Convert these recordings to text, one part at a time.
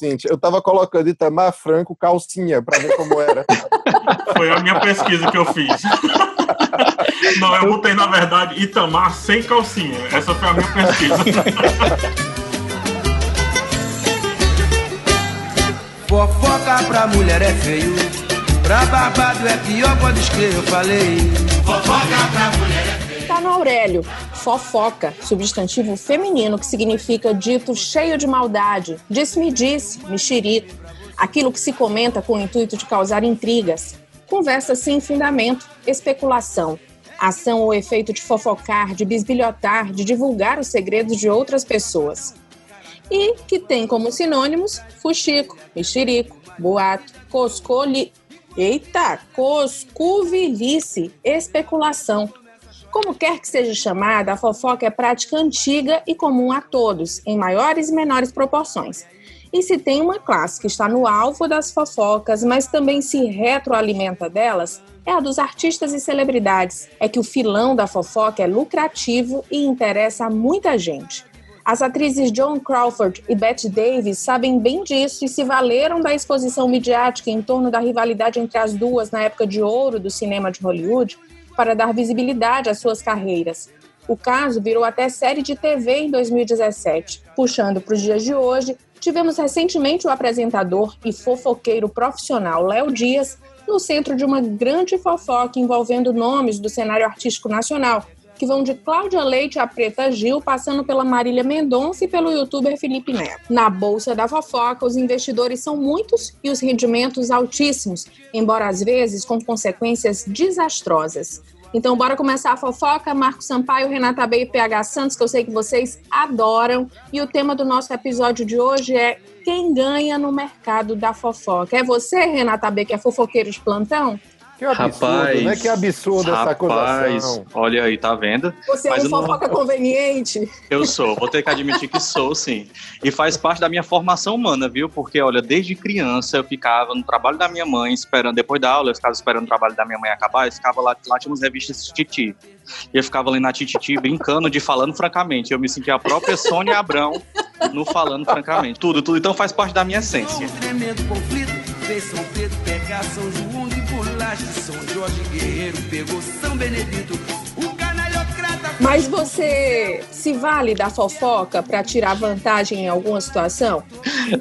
Cintia. Eu tava colocando Itamar Franco calcinha para ver como era. Foi a minha pesquisa que eu fiz. Não, eu botei, na verdade, Itamar sem calcinha. Essa foi a minha pesquisa. Fofoca pra mulher é feio, pra babado é pior, pode escrever, eu falei. Fofoca pra mulher é feio. Tá no Aurélio, fofoca, substantivo feminino que significa dito cheio de maldade, disse-me disse, mexerico, aquilo que se comenta com o intuito de causar intrigas, conversa sem fundamento, especulação, ação ou efeito de fofocar, de bisbilhotar, de divulgar os segredos de outras pessoas. E que tem como sinônimos fuxico, mexerico, boato, coscoli... Eita, coscuvilice, especulação. Como quer que seja chamada, a fofoca é prática antiga e comum a todos, em maiores e menores proporções. E se tem uma classe que está no alvo das fofocas, mas também se retroalimenta delas, é a dos artistas e celebridades. É que o filão da fofoca é lucrativo e interessa a muita gente. As atrizes Joan Crawford e Bette Davis sabem bem disso e se valeram da exposição midiática em torno da rivalidade entre as duas na época de ouro do cinema de Hollywood para dar visibilidade às suas carreiras. O caso virou até série de TV em 2017. Puxando para os dias de hoje, tivemos recentemente o apresentador e fofoqueiro profissional Léo Dias no centro de uma grande fofoca envolvendo nomes do cenário artístico nacional, que vão de Cláudia Leite a Preta Gil, passando pela Marília Mendonça e pelo youtuber Felipe Neto. Na Bolsa da Fofoca, os investidores são muitos e os rendimentos altíssimos, embora às vezes com consequências desastrosas. Então, bora começar a fofoca. Marco Sampaio, Renata B e PH Santos, que eu sei que vocês adoram. E o tema do nosso episódio de hoje é quem ganha no mercado da fofoca. É você, Renata B, que é fofoqueiro de plantão? Que absurdo, rapaz, né? Que absurdo rapaz, essa acusação. Olha aí, tá vendo? Você Mas é um fofoca não... conveniente. Eu sou, vou ter que admitir que sou, sim. E faz parte da minha formação humana, viu? Porque, olha, desde criança eu ficava no trabalho da minha mãe, esperando, depois da aula, eu ficava esperando o trabalho da minha mãe acabar, eu ficava lá, lá tinha umas revistas Titi. E eu ficava ali na Tititi brincando de falando francamente. Eu me sentia a própria Sônia Abrão no falando francamente. Tudo, tudo. Então faz parte da minha essência. Um tremendo conflito, fez São Pedro pegar São João de São Jorge Guerreiro, pegou São Benedito, o canalhocrata... Mas você se vale da fofoca para tirar vantagem em alguma situação?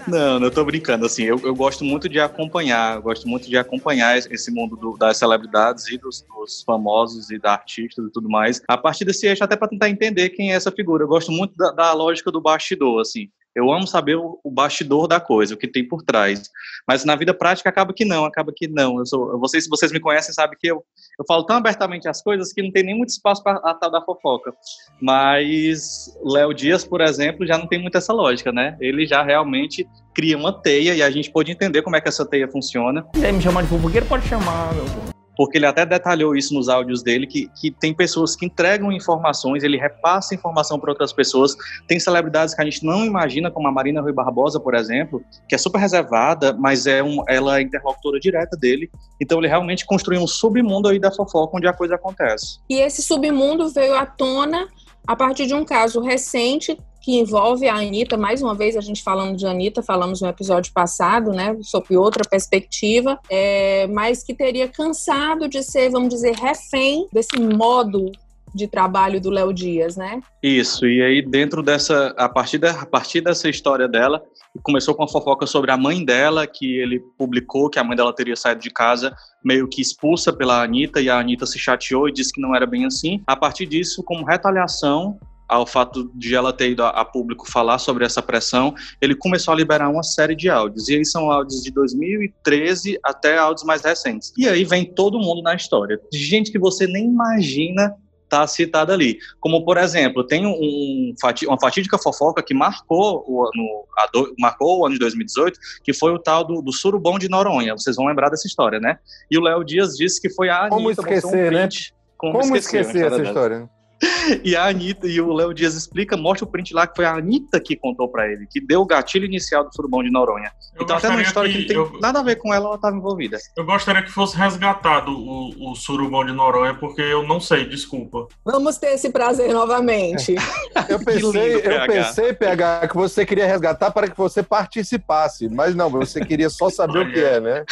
Não, não tô brincando, assim, eu, eu gosto muito de acompanhar, gosto muito de acompanhar esse mundo do, das celebridades e dos, dos, famosos e da artistas e tudo mais, a partir desse eixo até para tentar entender quem é essa figura. Eu gosto muito da, da lógica do bastidor, assim. Eu amo saber o, bastidor da coisa, o que tem por trás. Mas na vida prática acaba que não, acaba que não. Eu sou, vocês, vocês me conhecem, sabem que eu, eu falo tão abertamente as coisas que não tem nem muito espaço para a tal da fofoca. Mas Léo Dias, por exemplo, já não tem muito essa lógica, né? Ele já realmente cria uma teia e a gente pode entender como é que essa teia funciona. É, me chamar de fofoqueiro pode chamar, meu porque ele até detalhou isso nos áudios dele, que, que tem pessoas que entregam informações, ele repassa informação para outras pessoas. Tem celebridades que a gente não imagina, como a Marina Rui Barbosa, por exemplo, que é super reservada, mas é um, ela é interlocutora direta dele. Então ele realmente construiu um submundo aí da fofoca onde a coisa acontece. E esse submundo veio à tona a partir de um caso recente que envolve a Anitta, mais uma vez a gente falando de Anitta, falamos no episódio passado, né, sobre outra perspectiva, é, mas que teria cansado de ser, vamos dizer, refém desse modo de trabalho do Léo Dias, né? Isso, e aí dentro dessa, a partir, da, a partir dessa história dela, começou com a fofoca sobre a mãe dela, que ele publicou que a mãe dela teria saído de casa meio que expulsa pela Anitta, e a Anitta se chateou e disse que não era bem assim. A partir disso, como retaliação, ao fato de ela ter ido a, público falar sobre essa pressão, ele começou a liberar uma série de áudios. E aí são áudios de 2013 até áudios mais recentes. E aí vem todo mundo na história. De gente que você nem imagina tá citada ali. Como, por exemplo, tem um, uma fatídica fofoca que marcou o, no, do, marcou o ano de 2018, que foi o tal do, do surubom de Noronha. Vocês vão lembrar dessa história, né? E o Léo Dias disse que foi a Como Anitta, esquecer, um né? Como, Como esquecer, esquecer essa história? E a Anitta, e o Léo Dias explica, mostra o print lá que foi a Anitta que contou pra ele, que deu o gatilho inicial do surubão de Noronha. Eu então, até numa gostaria história que, que- não tem eu- nada a ver com ela, ela estava envolvida. Eu gostaria que fosse resgatado o, o surubão de Noronha, porque eu não sei, desculpa. Vamos ter esse prazer novamente. Eu pensei, lindo, eu PH. pensei, PH, que você queria resgatar para que você participasse. Mas não, você queria só saber o que é, né?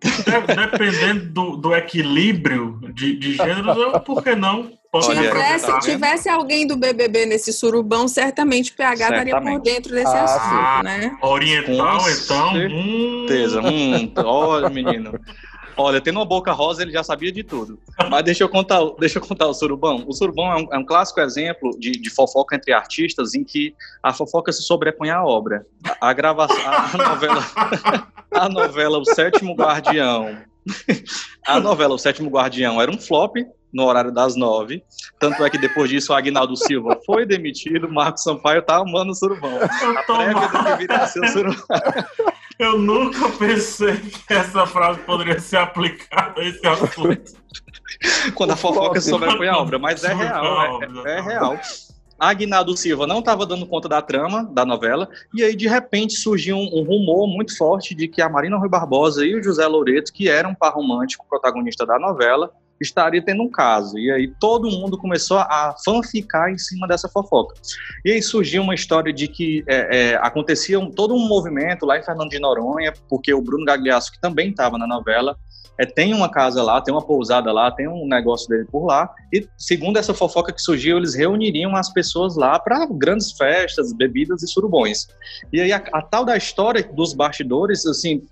De- Dependendo do, do equilíbrio de, de gêneros, eu, por que não? Tivesse, tivesse alguém do BBB nesse surubão, certamente o PH estaria por Certamente. dentro desse Ah, assunto, né? Oriental, Com então. Certeza. Hum, olha, menino. Olha, tendo uma boca rosa, ele já sabia de tudo. Mas deixa eu contar, o- deixa eu contar o surubão. O surubão é um, é um clássico exemplo de, de fofoca entre artistas em que a fofoca se sobrepõe à obra. A, a gravação, a novela, a novela O Sétimo Guardião. A novela O Sétimo Guardião era um flop no horário das nove. Tanto é que depois disso o Agnaldo Silva foi demitido, Marcos Sampaio tá amando o surubão. eu, tô que o surubão. Eu nunca pensei que essa frase poderia ser aplicada a esse assunto. quando a fofoca sobrepõe a obra, mas é real, é, é real. Agnaldo Silva não estava dando conta da trama da novela, e aí de repente surgiu um, um rumor muito forte de que a Marina Rui Barbosa e o José Loreto, que eram um par romântico protagonista da novela, estaria tendo um caso. E aí todo mundo começou a fanficar em cima dessa fofoca. E aí surgiu uma história de que é, é, acontecia um- todo um movimento lá em Fernando de Noronha, porque o Bruno Gagliasso, que também estava na novela, é, tem uma casa lá, tem uma pousada lá, tem um negócio dele por lá. E segundo essa fofoca que surgiu, eles reuniriam as pessoas lá para grandes festas, bebidas e surubões. E aí a, a tal da história dos bastidores, assim,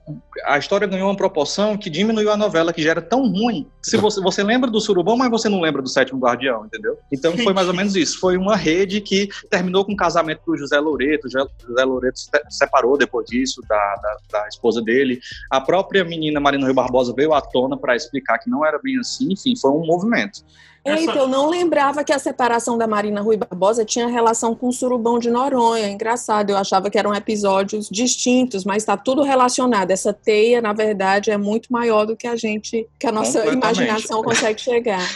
a história ganhou uma proporção que diminuiu a novela, que já era tão ruim. Se você, você lembra do surubão, mas você não lembra do sétimo guardião, entendeu? Então foi mais ou menos isso. Foi uma rede que terminou com o casamento do José Loreto. José Loreto se separou depois disso da, da, da esposa dele. A própria menina Marina Rui Barbosa veio à tona para explicar que não era bem assim. Enfim, foi um movimento. Essa- Eita, eu não lembrava que a separação da Marina Rui Barbosa tinha relação com o surubão de Noronha. Engraçado, eu achava que eram episódios distintos, mas está tudo relacionado. Essa teia, na verdade, é muito maior do que a gente, que a nossa imaginação consegue chegar.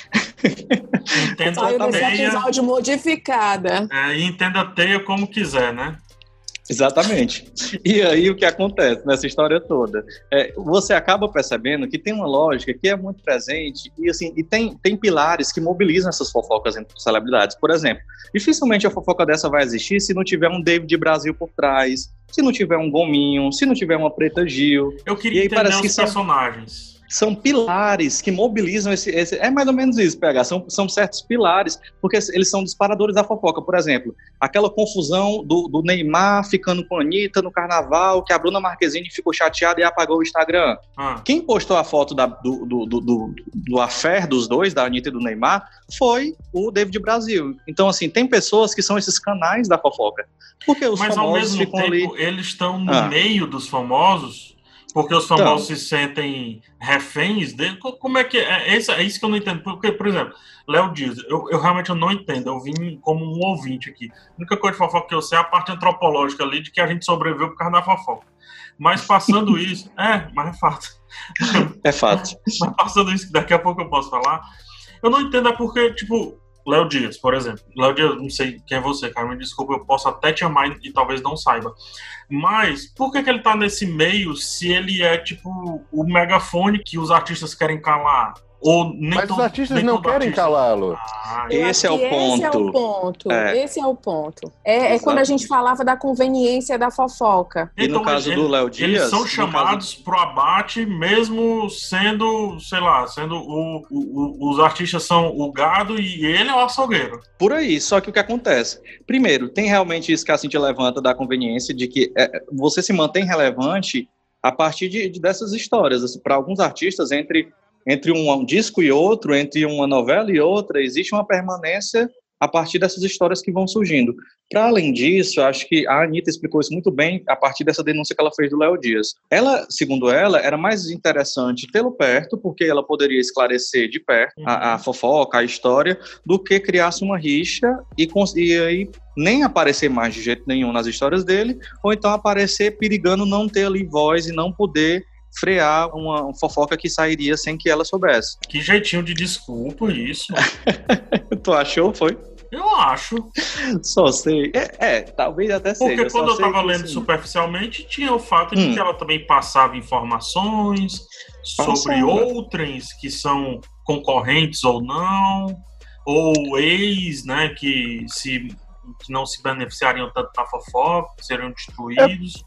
Entenda Saiu a desse teia, episódio modificada. é, e entenda a teia como quiser, né? Exatamente. E aí o que acontece nessa história toda? É, você acaba percebendo que tem uma lógica que é muito presente e assim e tem, tem pilares que mobilizam essas fofocas entre celebridades. Por exemplo, dificilmente a fofoca dessa vai existir se não tiver um David Brasil por trás, se não tiver um Gominho, se não tiver uma Preta Gil. Eu E queria aí entender parece que os são- personagens. São pilares que mobilizam esse, esse- É mais ou menos isso, PH. São, são certos pilares, porque eles são disparadores da fofoca. Por exemplo, aquela confusão do, do Neymar ficando com a Anitta no carnaval, que a Bruna Marquezine ficou chateada e apagou o Instagram. Ah, Quem postou a foto da- do, do, do, do, do affair dos dois, da Anitta e do Neymar, foi o David Brasil. Então, assim, tem pessoas que são esses canais da fofoca. Porque os mas ao famosos mesmo ficam tempo, ali. eles estão no Ah. meio dos famosos, porque os famosos se sentem reféns dele. Co- Como é que é? É isso, é isso que eu não entendo. Porque, por exemplo, Léo Dias, eu, eu realmente não entendo. Eu vim como um ouvinte aqui. A única coisa de fofoca que eu sei é a parte antropológica ali de que a gente sobreviveu por causa da fofoca. Mas passando isso, é, mas é fato. É fato. Mas passando isso, que daqui a pouco eu posso falar, eu não entendo é porque, tipo, Léo Dias, por exemplo. Léo Dias, não sei quem é você, cara, me desculpa, eu posso até te amar e talvez não saiba. Mas por que, que ele tá nesse meio se ele é, tipo, o megafone que os artistas querem calar? Ou nem Mas os artistas nem não querem artista- calá-lo. Ah, Esse é o que Esse é o ponto. É. Esse é o ponto. É, é quando a gente falava da conveniência da fofoca. E no caso do Léo Dias, Eles são chamados pro abate, mesmo sendo, sei lá, sendo o, o- o- os artistas são o gado e ele é o açougueiro. Por aí, só que o que acontece? Primeiro, tem realmente isso que a Cintia levanta da conveniência de que é, você se mantém relevante a partir de, de dessas histórias. Assim, Para alguns artistas, entre, entre um, disco e outro, entre uma novela e outra, existe uma permanência a partir dessas histórias que vão surgindo. Para além disso, acho que a Anitta explicou isso muito bem a partir dessa denúncia que ela fez do Léo Dias. Ela, segundo ela, era mais interessante tê-lo perto, porque ela poderia esclarecer de perto a, a fofoca, a história, do que criasse uma rixa e, e aí nem aparecer mais de jeito nenhum nas histórias dele, ou então aparecer perigando não ter ali voz e não poder frear uma fofoca que sairia sem que ela soubesse. Que jeitinho de desculpa isso. tu achou? Foi? Eu acho. Só sei. É, é talvez até seja. Porque quando eu tava lendo assim, superficialmente, tinha o fato de Hum. que ela também passava informações sobre outrens que são concorrentes ou não, ou ex, né, que se que não se beneficiariam tanto da fofoca, seriam destruídos.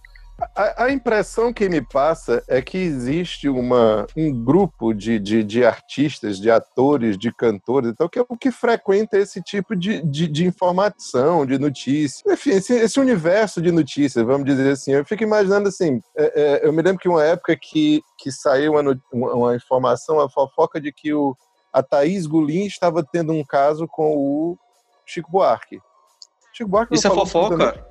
A, a impressão que me passa é que existe uma, um grupo de, de, de artistas, de atores, de cantores, então, que é o que frequenta esse tipo de, de, de informação, de notícia. Enfim, esse, esse universo de notícias, vamos dizer assim. Eu fico imaginando assim, é, é, eu me lembro que uma época que, que saiu uma, uma, uma informação, a fofoca de que o, a Thaís Gulim estava tendo um caso com o Chico Buarque. Chico Buarque não Isso é fofoca?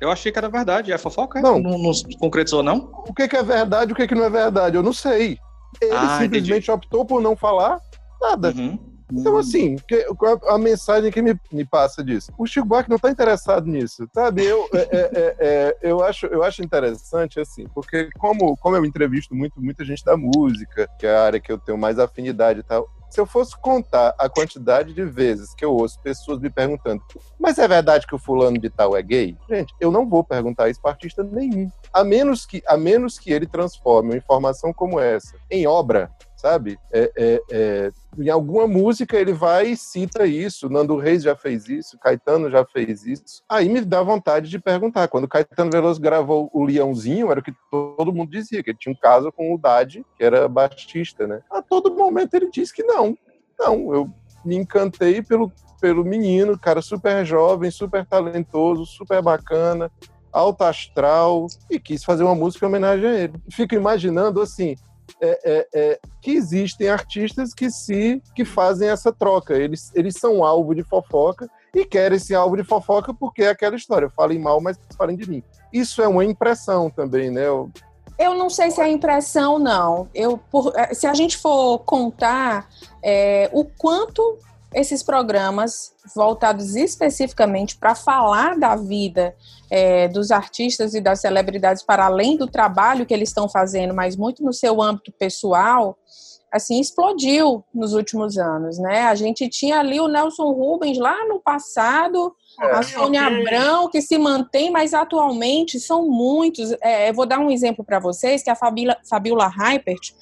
Eu achei que era verdade. É fofoca? Não. Não, não concretizou, não? o que, que é verdade o que, que não é verdade. Eu não sei. Ele Ah, simplesmente optou por não falar nada. Uhum. Então, assim, que- qual é a mensagem que me, me passa disso? O Chico Buarque não está interessado nisso, sabe? Eu, é, é, é, é, eu, acho, eu acho interessante, assim, porque como, como eu entrevisto muito, muita gente da música, que é a área que eu tenho mais afinidade e tal, se eu fosse contar a quantidade de vezes que eu ouço pessoas me perguntando, mas é verdade que o fulano de tal é gay? Gente, eu não vou perguntar isso para artista nenhum. A menos que, a menos que ele transforme uma informação como essa em obra, sabe? É, é, é, em alguma música ele vai e cita isso. Nando Reis já fez isso, Caetano já fez isso. Aí me dá vontade de perguntar. Quando Caetano Veloso gravou o Leãozinho, era o que todo mundo dizia, que ele tinha um caso com o Dade, que era baixista, né? A todo momento ele diz que não. Não, eu me encantei pelo, pelo menino, cara super jovem, super talentoso, super bacana, alto astral, e quis fazer uma música em homenagem a ele. Fico imaginando assim, é, é, é, que existem artistas que se que fazem essa troca. Eles, eles são alvo de fofoca e querem esse alvo de fofoca porque é aquela história. Falem mal, mas falem de mim. Isso é uma impressão também, né? Eu- Eu não sei se é impressão, não. Eu, por- eh, se a gente for contar é, o quanto esses programas voltados especificamente para falar da vida é, dos artistas e das celebridades para além do trabalho que eles estão fazendo, mas muito no seu âmbito pessoal, assim explodiu nos últimos anos, né? A gente tinha ali o Nelson Rubens lá no passado, a Sônia. Abrão, que se mantém, mas atualmente são muitos. É, eu vou dar um exemplo para vocês, que é a Fabiola Heipert,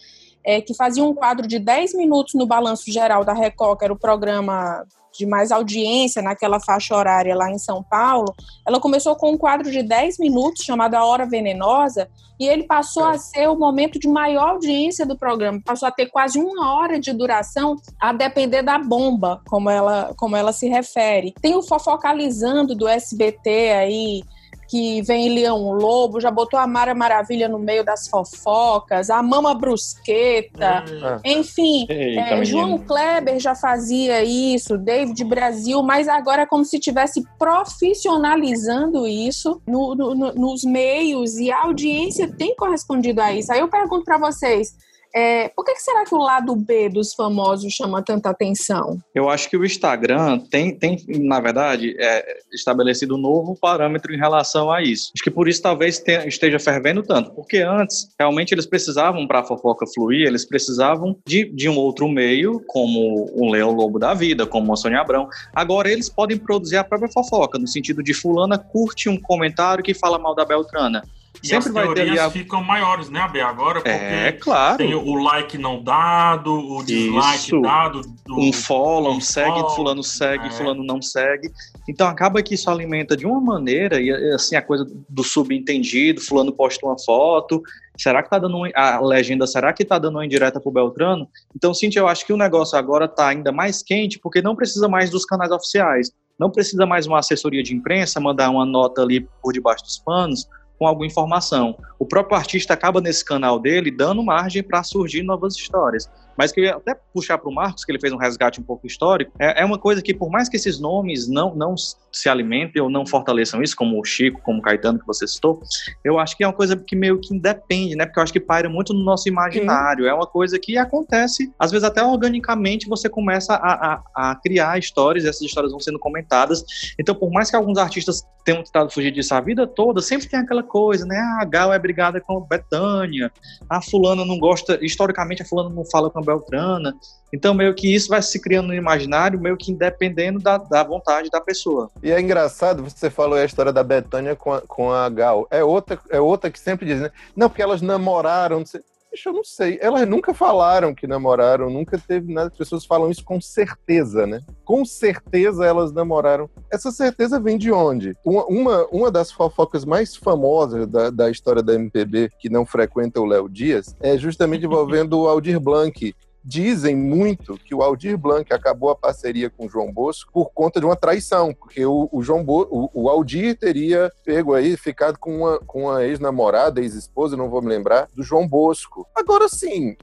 é, que fazia um quadro de 10 minutos no Balanço Geral da Record, que era o programa de mais audiência naquela faixa horária lá em São Paulo. Ela começou com um quadro de 10 minutos chamado A Hora Venenosa, e ele passou a ser o momento de maior audiência do programa, passou a ter quase uma hora de duração, a depender da bomba, como ela, como ela se refere. Tem o Fofocalizando do SBT aí, que vem Leão Lobo, já botou a Mara Maravilha no meio das fofocas, a Mama Brusqueta, É. enfim, é. João Kleber já fazia isso, David Brasil, mas agora é como se estivesse profissionalizando isso no- no- no- nos meios e a audiência tem correspondido a isso. Aí eu pergunto para vocês, é, por que, será que o lado B dos famosos chama tanta atenção? Eu acho que o Instagram tem, tem na verdade, é, estabelecido um novo parâmetro em relação a isso. Acho que por isso talvez tenha- esteja fervendo tanto, porque antes, realmente, eles precisavam, para a fofoca fluir, eles precisavam de, de um outro meio, como um Leão Lobo da vida, como a Sônia Abrão. Agora, eles podem produzir a própria fofoca, no sentido de fulana curte um comentário que fala mal da Beltrana. E Sempre as vai ter teorias ficam maiores, né, AB? Agora, porque É, claro. tem o like não dado, o dislike Isso. dado. Do... um follow, um um segue, follow, fulano segue, é. fulano não segue. Então acaba que isso alimenta de uma maneira, e assim, a coisa do subentendido, fulano posta uma foto, será que tá dando um- a legenda, será que tá dando uma indireta pro Beltrano? Então, Cintia, eu acho que o negócio agora tá ainda mais quente, porque não precisa mais dos canais oficiais, não precisa mais uma assessoria de imprensa mandar uma nota ali por debaixo dos panos, com alguma informação. O próprio artista acaba nesse canal dele dando margem para surgir novas histórias. Mas que até puxar para o Marcos, que ele fez um resgate um pouco histórico, é, é uma coisa que, por mais que esses nomes não, não se alimentem ou não fortaleçam isso, como o Chico, como o Caetano, que você citou, eu acho que é uma coisa que meio que independe, né? Porque eu acho que paira muito no nosso imaginário. É uma coisa que acontece, às vezes até organicamente você começa a, a, a criar histórias, essas histórias vão sendo comentadas. Então, por mais que alguns artistas tenham tentado fugir disso a vida toda, sempre tem aquela coisa, né? A Gal é brigada com a Betânia, a fulana não gosta, historicamente a fulana não fala com a Beltrana. Então, meio que isso vai se criando no imaginário, meio que independendo da, da vontade da pessoa. E é engraçado, você falou a história da Betânia com a, com a Gal. É outra, é outra que sempre diz, né? Não, porque elas namoraram. Não sei. Bicho, eu não sei. Elas nunca falaram que namoraram, nunca teve nada. As pessoas falam isso com certeza, né? Com certeza elas namoraram. Essa certeza vem de onde? Uma, uma, uma das fofocas mais famosas da, da história da MPB, que não frequenta o Léo Dias, é justamente envolvendo o Aldir Blanc, Dizem muito que o Aldir Blanc acabou a parceria com o João Bosco por conta de uma traição, porque o, o João Bo, o, o, Aldir teria pego aí, ficado com uma, com uma ex-namorada, ex-esposa, não vou me lembrar, do João Bosco. Agora sim,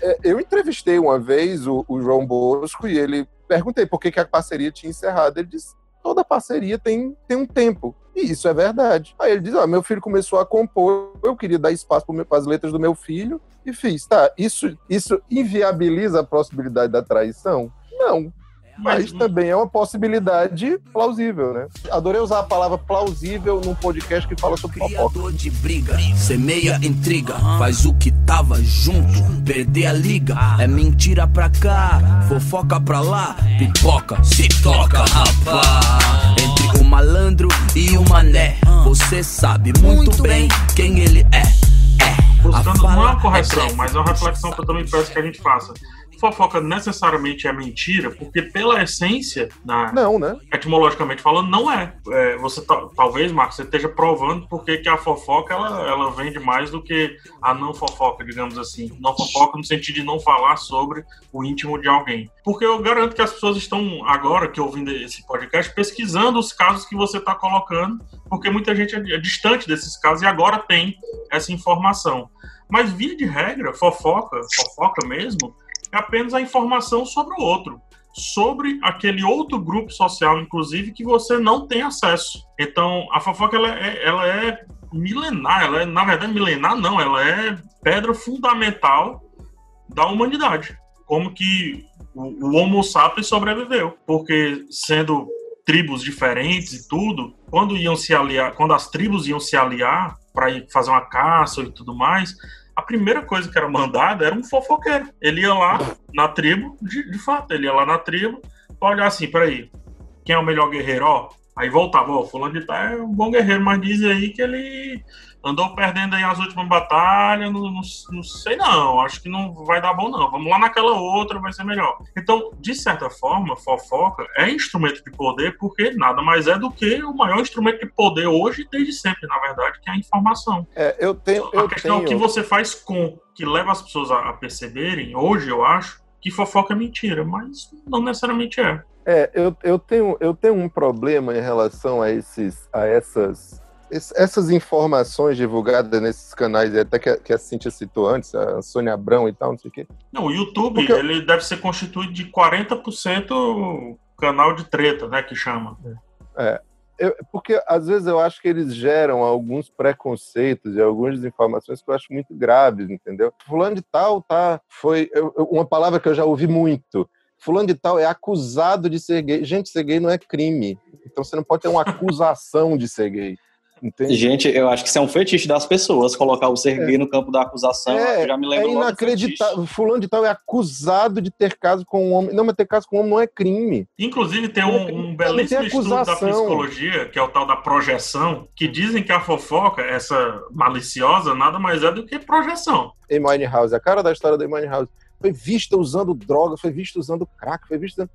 é, eu entrevistei uma vez o, o, João Bosco e ele perguntei por que, que a parceria tinha encerrado. Ele disse: toda parceria tem, tem um tempo. E isso é verdade. Aí ele diz: ah, meu filho começou a compor, eu queria dar espaço para as letras do meu filho e fiz. Tá, isso, isso inviabiliza a possibilidade da traição? Não. Mas, também é uma possibilidade plausível, né? Adorei usar a palavra plausível num podcast que fala sobre fofoca. de briga, semeia intriga, faz o que tava junto, perder a liga. É mentira pra cá, fofoca pra lá, pipoca, se toca, rapá. Entre o malandro e o mané, você sabe muito bem quem ele é. É. Buscando não é uma correção, é mas é uma reflexão que eu também peço que a gente faça fofoca necessariamente é mentira, porque pela essência, na, não, né? etimologicamente falando, não é. é você talvez, Marcos, você esteja provando porque que a fofoca ela, ela vende mais do que a não fofoca, digamos assim. Não fofoca no sentido de não falar sobre o íntimo de alguém. Porque eu garanto que as pessoas estão agora que ouvindo esse podcast pesquisando os casos que você está colocando, porque muita gente é, é distante desses casos e agora tem essa informação. Mas via de regra, fofoca, fofoca mesmo, é apenas a informação sobre o outro, sobre aquele outro grupo social, inclusive, que você não tem acesso. Então, a fofoca ela é, ela é milenar, ela é, na verdade, milenar não, ela é pedra fundamental da humanidade. Como que o, o Homo sapiens sobreviveu, porque sendo tribos diferentes e tudo, quando iam se aliar, quando as tribos iam se aliar para fazer uma caça e tudo mais, a primeira coisa que era mandada era um fofoqueiro. Ele ia lá na tribo, de, de fato, ele ia lá na tribo pra olhar assim, peraí, quem é o melhor guerreiro? Ó, aí voltava, ó, fulano de tal é um bom guerreiro, mas diz aí que ele andou perdendo aí as últimas batalhas, não, não, não, sei não, acho que não vai dar bom não, vamos lá naquela outra, vai ser melhor. Então, de certa forma, fofoca é instrumento de poder porque nada mais é do que o maior instrumento de poder hoje desde sempre, na verdade, que é a informação. É, eu tenho... Eu a questão tenho... é o que você faz com, que leva as pessoas a, perceberem, hoje eu acho, que fofoca é mentira, mas não necessariamente é. É, eu, eu, tenho, eu tenho um problema em relação a, esses, a essas essas informações divulgadas nesses canais, até que, que a Cintia citou antes, a Sônia Abrão e tal, não sei o quê. Não, o YouTube, Porque... ele deve ser constituído de 40% canal de treta, né, que chama. É. Eu, porque às vezes eu acho que eles geram alguns preconceitos e algumas desinformações que eu acho muito graves, entendeu? Fulano de tal tá foi eu, uma palavra que eu já ouvi muito. Fulano de tal é acusado de ser gay. Gente, ser gay não é crime. Então você não pode ter uma acusação de ser gay. Entendi. Gente, eu acho que isso é um fetiche das pessoas, colocar o ser gay é. no campo da acusação. É, já me lembro é inacreditável. Fulano de tal é acusado de ter caso com um homem. Não, mas ter caso com um homem não é crime. Inclusive, tem um, um belíssimo estudo da psicologia, que é o tal da projeção, que dizem que a fofoca, essa maliciosa, nada mais é do que projeção. Amy House, a cara da história da House. Foi vista usando droga, foi vista usando crack, foi vista.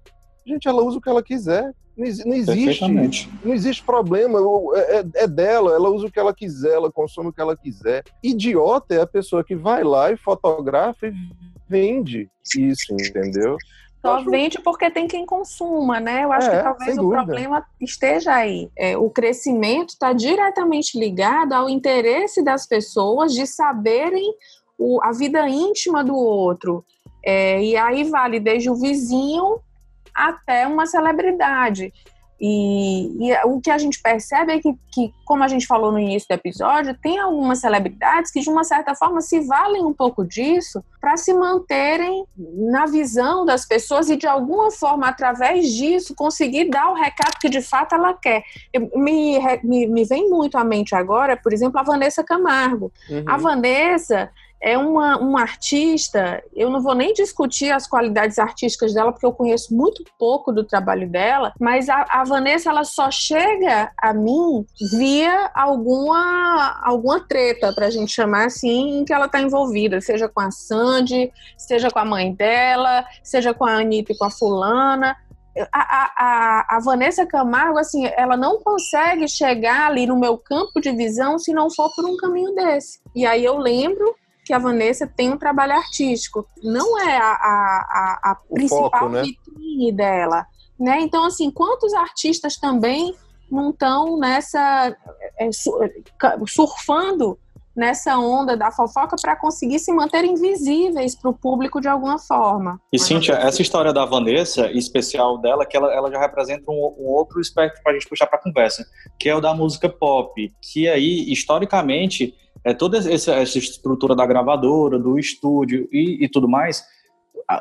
Gente, ela usa o que ela quiser. Não, não existe. Não existe problema. É, é, é, dela, ela usa o que ela quiser, ela consome o que ela quiser. Idiota é a pessoa que vai lá e fotografa e vende isso, entendeu? Só vende porque tem quem consuma, né? Eu acho é, que talvez o problema esteja aí. É, o crescimento está diretamente ligado ao interesse das pessoas de saberem o, a vida íntima do outro. É, e aí vale desde o vizinho até uma celebridade. E, e, o que a gente percebe é que, que, como a gente falou no início do episódio, tem algumas celebridades que, de uma certa forma, se valem um pouco disso para se manterem na visão das pessoas e, de alguma forma, através disso, conseguir dar o recado que de fato ela quer. Me, me, me vem muito à mente agora, por exemplo, a Vanessa Camargo. Uhum. A Vanessa é uma, uma artista, eu não vou nem discutir as qualidades artísticas dela, porque eu conheço muito pouco do trabalho dela, mas a, a Vanessa, ela só chega a mim via alguma, alguma treta, pra gente chamar assim, em que ela tá envolvida, seja com a Sandy, seja com a mãe dela, seja com a Anitta e com a fulana, a, a, a, Vanessa Camargo, assim, ela não consegue chegar ali no meu campo de visão se não for por um caminho desse. E aí eu lembro que a Vanessa tem um trabalho artístico, não é a, a, a principal foco, né? vitrine dela, né? Então, assim, quantos artistas também não estão nessa é, surfando nessa onda da fofoca para conseguir se manter invisíveis para o público de alguma forma. E Cíntia, essa história da Vanessa, especial dela, que ela, ela já representa um, um outro espectro para a gente puxar para a conversa, que é o da música pop, que aí, historicamente, é toda essa, essa estrutura da gravadora, do estúdio e, e tudo mais,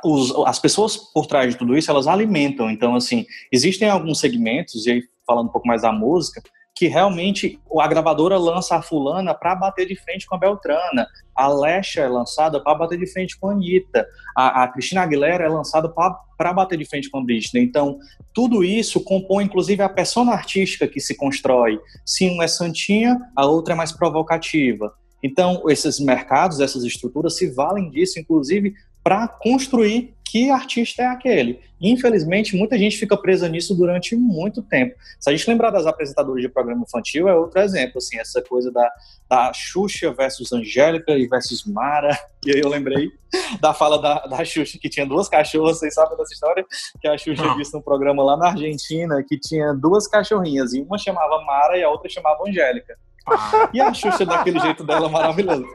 os, as pessoas por trás de tudo isso, elas alimentam. Então, assim, existem alguns segmentos, e aí falando um pouco mais da música, que realmente a gravadora lança a fulana para bater de frente com a Beltrana, a Lesha é lançada para bater de frente com a Anitta, a, a Cristina Aguilera é lançada para bater de frente com a Britney. Então, tudo isso compõe, inclusive, a persona artística que se constrói. Se um é santinha, a outra é mais provocativa. Então, esses mercados, essas estruturas se valem disso, inclusive, para construir que artista é aquele. Infelizmente, muita gente fica presa nisso durante muito tempo. Se a gente lembrar das apresentadoras de programa infantil, é outro exemplo, assim, essa coisa da, da Xuxa versus Angélica e versus Mara. E aí eu lembrei da fala da, da Xuxa, que tinha duas cachorras, vocês sabem dessa história? Que a Xuxa Não. disse num programa lá na Argentina, que tinha duas cachorrinhas, e uma chamava Mara e a outra chamava Angélica. E a Xuxa daquele jeito dela maravilhoso.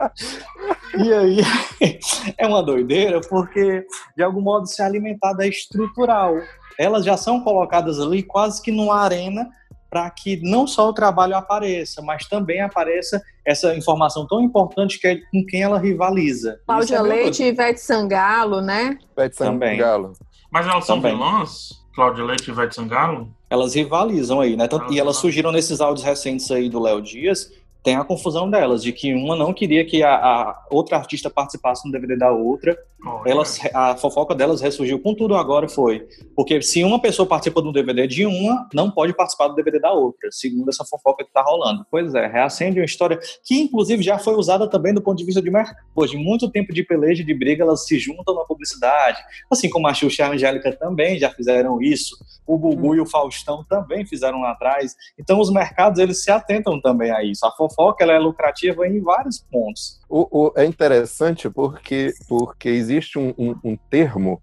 E aí é uma doideira, porque de algum modo se alimentada é estrutural. Elas já são colocadas ali quase que numa arena para que não só o trabalho apareça, mas também apareça essa informação tão importante que é com quem ela rivaliza. Cláudia é Leite e Ivete Sangalo, né? Ivete Sangalo. Mas elas são também. vilãs? Cláudia Leite e Ivete Sangalo? Elas rivalizam aí, né? e elas surgiram nesses áudios recentes aí do Léo Dias, tem a confusão delas, de que uma não queria que a, a outra artista participasse no DVD da outra. Oh, elas, é. A fofoca delas ressurgiu com tudo agora foi. Porque se uma pessoa participa do DVD de uma, não pode participar do DVD da outra, segundo essa fofoca que tá rolando. Pois é, reacende uma história que, inclusive, já foi usada também do ponto de vista de mercado. De muito tempo de peleja, de briga, elas se juntam na publicidade. Assim como a Xuxa e a Angélica também já fizeram isso. O Bubu hum. e o Faustão também fizeram lá atrás. Então, os mercados, eles se atentam também a isso. A fofoca ela é lucrativa em vários pontos. O, o, é interessante porque, porque existe um, um, um, termo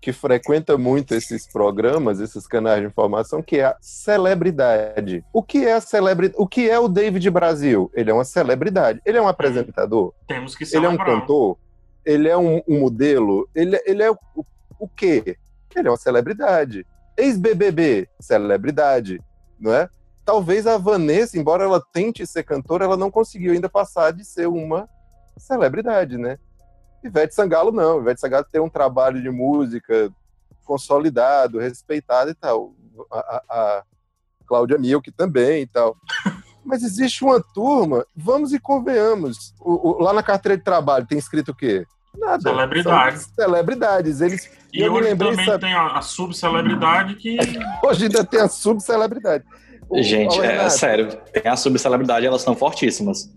que frequenta muito esses programas, esses canais de informação, que é a celebridade. O que é a celebridade? O que é o David Brasil? Ele é uma celebridade. Ele é um apresentador. Temos que Ele é um cantor. Ele é um, um modelo. Ele, ele é o, o quê? Ele é uma celebridade. Ex-BBB, celebridade, não é? talvez a Vanessa, embora ela tente ser cantora, ela não conseguiu ainda passar de ser uma celebridade, né? Ivete Sangalo não. Ivete Sangalo tem um trabalho de música consolidado, respeitado e tal. A, a, a Cláudia Milk também e tal. Mas existe uma turma, vamos e convenhamos. O, o, lá na carteira de trabalho tem escrito o quê? Nada. Celebridades. Celebridades. Eles, e hoje também sabe... tem a, a subcelebridade que. hoje ainda tem a subcelebridade. Gente, é sério, tem a subcelebridade, elas são fortíssimas.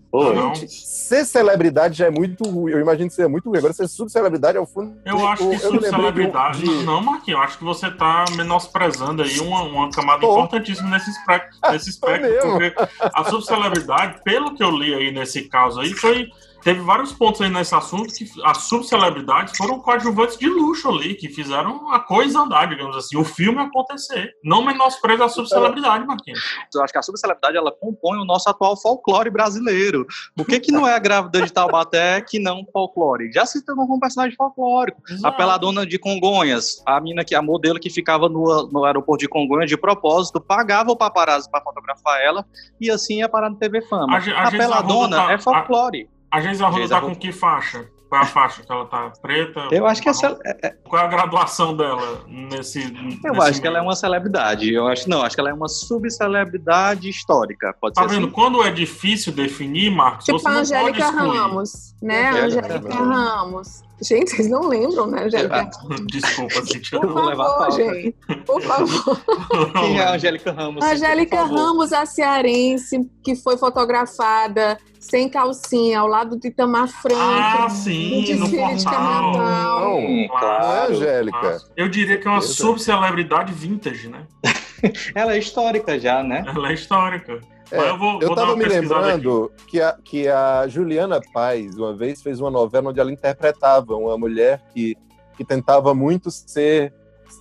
Gente, ser celebridade já é muito ruim. Eu imagino que seja muito ruim. Agora, ser subcelebridade é o fundo. Eu acho que subcelebridade. De... Não, Marquinhos, eu acho que você tá menosprezando aí uma, uma camada Tô. importantíssima nesse espectro. Nesse espectro porque a subcelebridade, pelo que eu li aí nesse caso aí, foi teve vários pontos aí nesse assunto que as subcelebridades foram coadjuvantes de luxo ali, que fizeram a coisa andar, digamos assim, o filme acontecer. Não menospreza a subcelebridade, Marquinhos. Eu acho que a subcelebridade, ela compõe o nosso atual folclore brasileiro. O que que não é a grávida de Taubaté que não folclore? Já se tornou um personagem folclórico. Exato. A peladona de Congonhas, a mina que, a modelo que ficava no, no aeroporto de Congonhas de propósito, pagava o paparazzo para fotografar ela e assim ia parar no TV Fama. A, a, a peladona tá, é folclore. A Geisa Arruda tá com que faixa? Qual é a faixa que ela tá? Preta? Eu acho que essa. é- Qual é a graduação dela nesse. Eu nesse acho que ela é uma celebridade. Eu acho não, acho que ela é uma subcelebridade histórica. Pode Tá ser vendo? assim. Quando é difícil definir, Marcos, Tipo você a não Angélica. Ramos, né? Angélica Angélica Ramos. Gente, vocês não lembram, né, Angélica? Desculpa, Cintia. Por vou levar a favor, pauta. gente. Por favor. Quem é a Angélica Ramos? Angélica favor? Ramos, a cearense, que foi fotografada sem calcinha, ao lado de Itamar Franco. Ah, sim, no portal. carnaval. Não, não claro. Angélica. Eu diria que é uma subcelebridade vintage, né? Ela é histórica já, né? Ela é histórica. É, eu vou, Eu vou dar tava uma me aqui. lembrando que a, que a Juliana Paz, uma vez, fez uma novela onde ela interpretava uma mulher que, que tentava muito ser,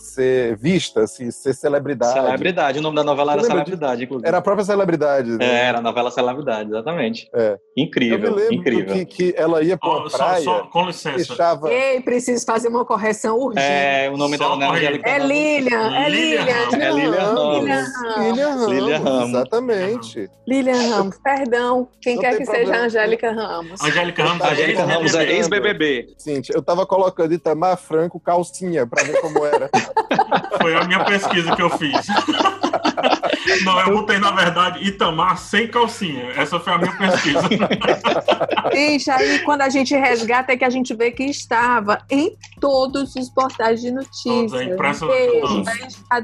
ser vista, assim, ser celebridade. Celebridade. O nome da novela era Celebridade, inclusive. Era a própria celebridade. né? É, era a novela Celebridade, exatamente. É. Eu me Incrível, lembro incrível. que, que ela ia pra Ó, uma só, praia só, com licença. deixava... Ei, preciso fazer uma correção urgente. É, o nome Só dela não é É Ramos. Lilian, é Lilian. É Lilian Ramos. Lilian Ramos. Lilian Ramos, exatamente. Lilian Ramos, perdão. Quem Não quer que problema. seja Angélica Ramos. Angélica Ramos, Angélica Ramos é ex-BBB. Sim, eu tava colocando Itamar Franco calcinha pra ver como era. Foi a minha pesquisa que eu fiz. Não, eu botei, na verdade, Itamar sem calcinha. Essa foi a minha pesquisa. Gente, aí quando a gente resgata é que a gente vê que estava em todos os portais de notícias. Todos, é todos.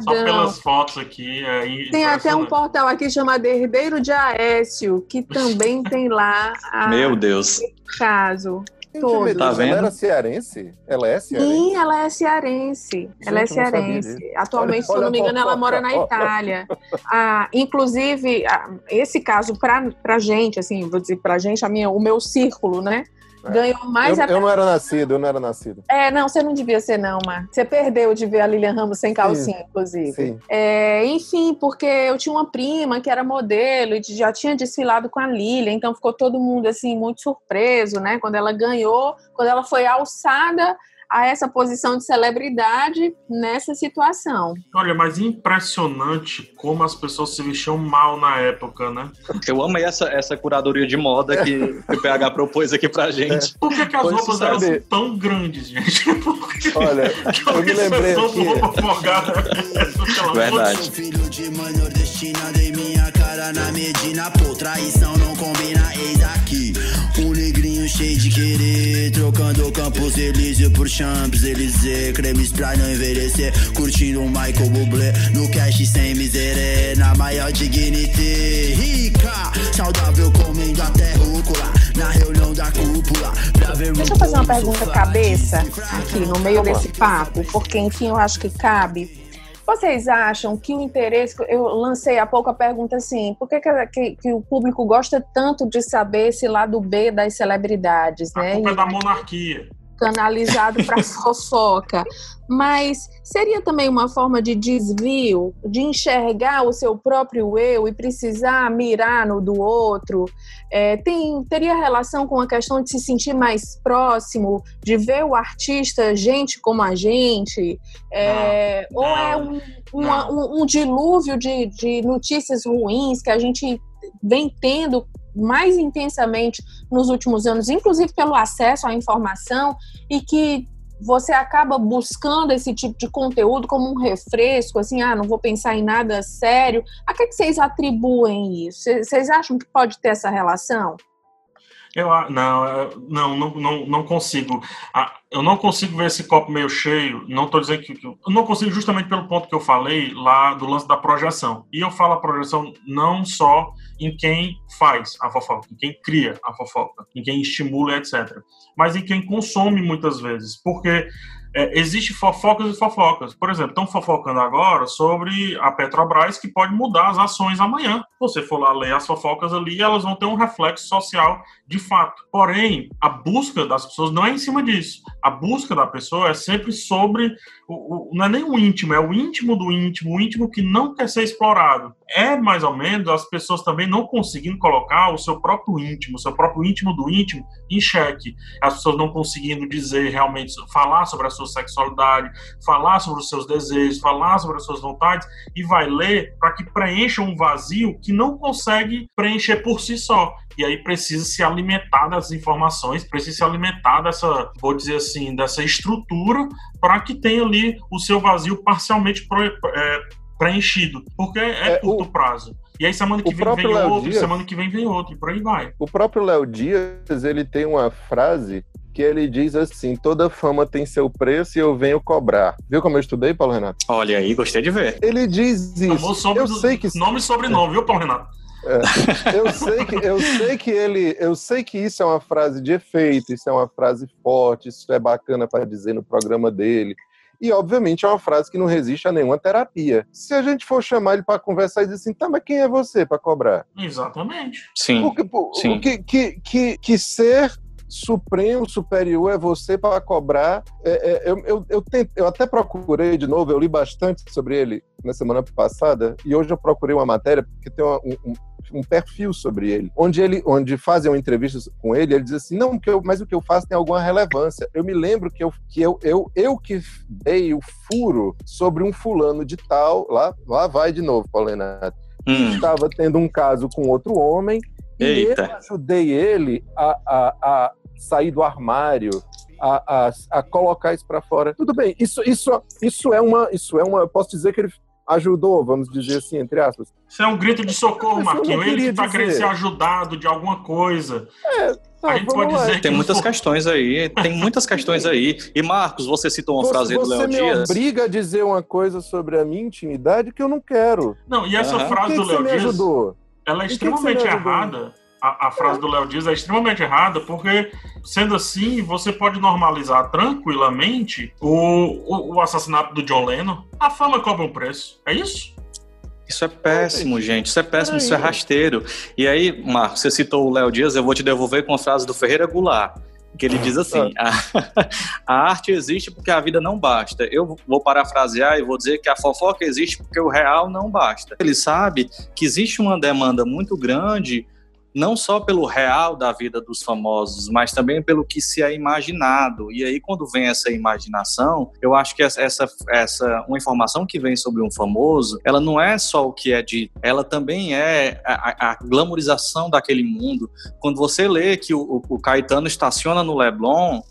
Só pelas fotos aqui. É Tem até um portal aqui chamado Herdeiro de Aécio, que também tem lá a Meu Deus. caso. Gente, Todos. Tá vendo? Ela era cearense? Ela é cearense? Sim, ela é cearense. ela é cearense. Atualmente, se eu Olha não me a engano, ela mora na Itália. Ah, inclusive, ah, esse caso, pra, pra gente, assim, vou dizer pra gente, a minha, o meu círculo, né? É. Ganhou mais Eu, eu não era nascido, eu não era nascido. É, não, você não devia ser, não, Mar. Você perdeu de ver a Lilian Ramos sem calcinha, inclusive. Sim. É, enfim, porque eu tinha uma prima que era modelo e já tinha desfilado com a Lilian, então ficou todo mundo, assim, muito surpreso, né? Quando ela ganhou, quando ela foi alçada a essa posição de celebridade nessa situação. Olha, mas impressionante como as pessoas se vestiam mal na época, né? Eu amo essa, essa curadoria de moda que, que o PH propôs aqui pra gente. Por que, que as Pois roupas sabe- são tão grandes, gente? Por que, Olha, que eu me lembrei aqui. roupa folgada? Verdade. Sou filho de mãe nordestina, dei minha cara na Medina. Pô, traição não combina, eis aqui. Cheio de querer, trocando Campos Elíseo por Champs-Élysées. Cremes pra não envelhecer, curtindo um Michael Bublé. No cash sem miséria, na maior dignity. Rica, saudável comendo até rúcula. Na reunião da cúpula, pra ver Deixa eu fazer uma pergunta cabeça aqui no meio desse papo, porque enfim eu acho que cabe. Vocês acham que o interesse. Eu lancei há pouco a pergunta assim: por que, que, que- o público gosta tanto de saber esse lado B das celebridades, A né? culpa é E da monarquia. Canalizado para fofoca. Mas seria também uma forma de desvio, de enxergar o seu próprio eu e precisar mirar no do outro? É, tem, teria relação com a questão de se sentir mais próximo, de ver o artista gente como a gente? É, Não, ou é não, um, uma- um- um dilúvio de, de notícias ruins que a gente vem tendo mais intensamente nos últimos anos, inclusive pelo acesso à informação, e que você acaba buscando esse tipo de conteúdo como um refresco, assim, ah, não vou pensar em nada sério. A que, é que vocês atribuem isso? Cê- Vocês acham que pode ter essa relação? Eu, não, não, não, não, consigo. Eu não consigo ver esse copo meio cheio. Não estou dizendo que. que- Eu não consigo, justamente pelo ponto que eu falei lá do lance da projeção. E eu falo a projeção não só em quem faz a fofoca, em quem cria a fofoca, em quem estimula, etc. Mas em quem consome muitas vezes. Porque é, existe fofocas e fofocas. Por exemplo, estão fofocando agora sobre a Petrobras que pode mudar as ações amanhã. Você for lá ler as fofocas ali, elas vão ter um reflexo social de fato. Porém, a busca das pessoas não é em cima disso. A busca da pessoa é sempre sobre. O, o- não é nem o íntimo, é o íntimo do íntimo, o íntimo que não quer ser explorado. É mais ou menos as pessoas também não conseguindo colocar o seu próprio íntimo, o seu próprio íntimo do íntimo em xeque. As pessoas não conseguindo dizer realmente, falar sobre a sua sexualidade, falar sobre os seus desejos, falar sobre as suas vontades, e vai ler para que preencha um vazio que não consegue preencher por si só e aí precisa se alimentar das informações, precisa se alimentar dessa, vou dizer assim, dessa estrutura para que tenha ali o seu vazio parcialmente pro, é, preenchido, porque é, é curto o... prazo. E aí semana que o vem vem Léo outro, Dias, semana que vem vem outro, e por aí vai. O próprio Léo Dias, ele tem uma frase que ele diz assim: toda fama tem seu preço e eu venho cobrar. Viu como eu estudei, Paulo Renato? Olha aí, gostei de ver. Ele diz isso. Eu sei que nome e sobrenome, viu, Paulo Renato? É, eu sei que eu sei que ele, eu sei que isso é uma frase de efeito, isso é uma frase forte, isso é bacana para dizer no programa dele. E, obviamente, é uma frase que não resiste a nenhuma terapia. Se a gente for chamar ele para conversar e dizer assim, tá, mas quem é você para cobrar? Exatamente. Sim. Porque, pô, Sim. Que, que, que, que ser supremo, superior é você para cobrar. É, é, eu, eu, eu, tente, eu até procurei de novo, eu li bastante sobre ele na semana passada, e hoje eu procurei uma matéria, porque tem uma, um, um perfil sobre ele, onde ele, onde fazem uma entrevista com ele, ele diz assim, não, que eu, mas o que eu faço tem alguma relevância. Eu me lembro que eu que eu, eu, eu que dei o furo sobre um fulano de tal, lá, lá vai de novo, Paulina, hum. estava tendo um caso com outro homem, Eita. e eu ajudei ele a, a, a sair do armário, a, a, a, colocar isso para fora. Tudo bem, isso, isso, isso é uma, isso é uma, eu posso dizer que ele ajudou, vamos dizer assim, entre aspas. Isso é um grito de socorro, Marquinhos. Ele que está querendo ser ajudado de alguma coisa. É, tá, a gente pode lá. dizer tem muitas questões aí, tem muitas questões aí. E Marcos, você citou uma você, frase do Léo Dias. Você me obriga a dizer uma coisa sobre a minha intimidade que eu não quero. Não, e essa uhum. frase que do Léo Dias, ajudou? Ela é extremamente errada. A, a, frase do Léo Dias é extremamente errada, porque, sendo assim, você pode normalizar tranquilamente o, o, o assassinato do John Lennon. A fama cobra um preço. É isso? Isso é péssimo, gente. Isso é péssimo, isso é rasteiro. E aí, Marcos, você citou o Léo Dias, eu vou te devolver com a frase do Ferreira Goulart, que ele diz assim: a, a, arte existe porque a vida não basta. Eu vou parafrasear e vou dizer que a fofoca existe porque o real não basta. Ele sabe que existe uma demanda muito grande não só pelo real da vida dos famosos, mas também pelo que se é imaginado. E aí, quando vem essa imaginação, eu acho que essa, essa uma informação que vem sobre um famoso, ela não é só o que é dito, ela também é a, a glamorização daquele mundo. Quando você lê que o, o Caetano estaciona no Leblon,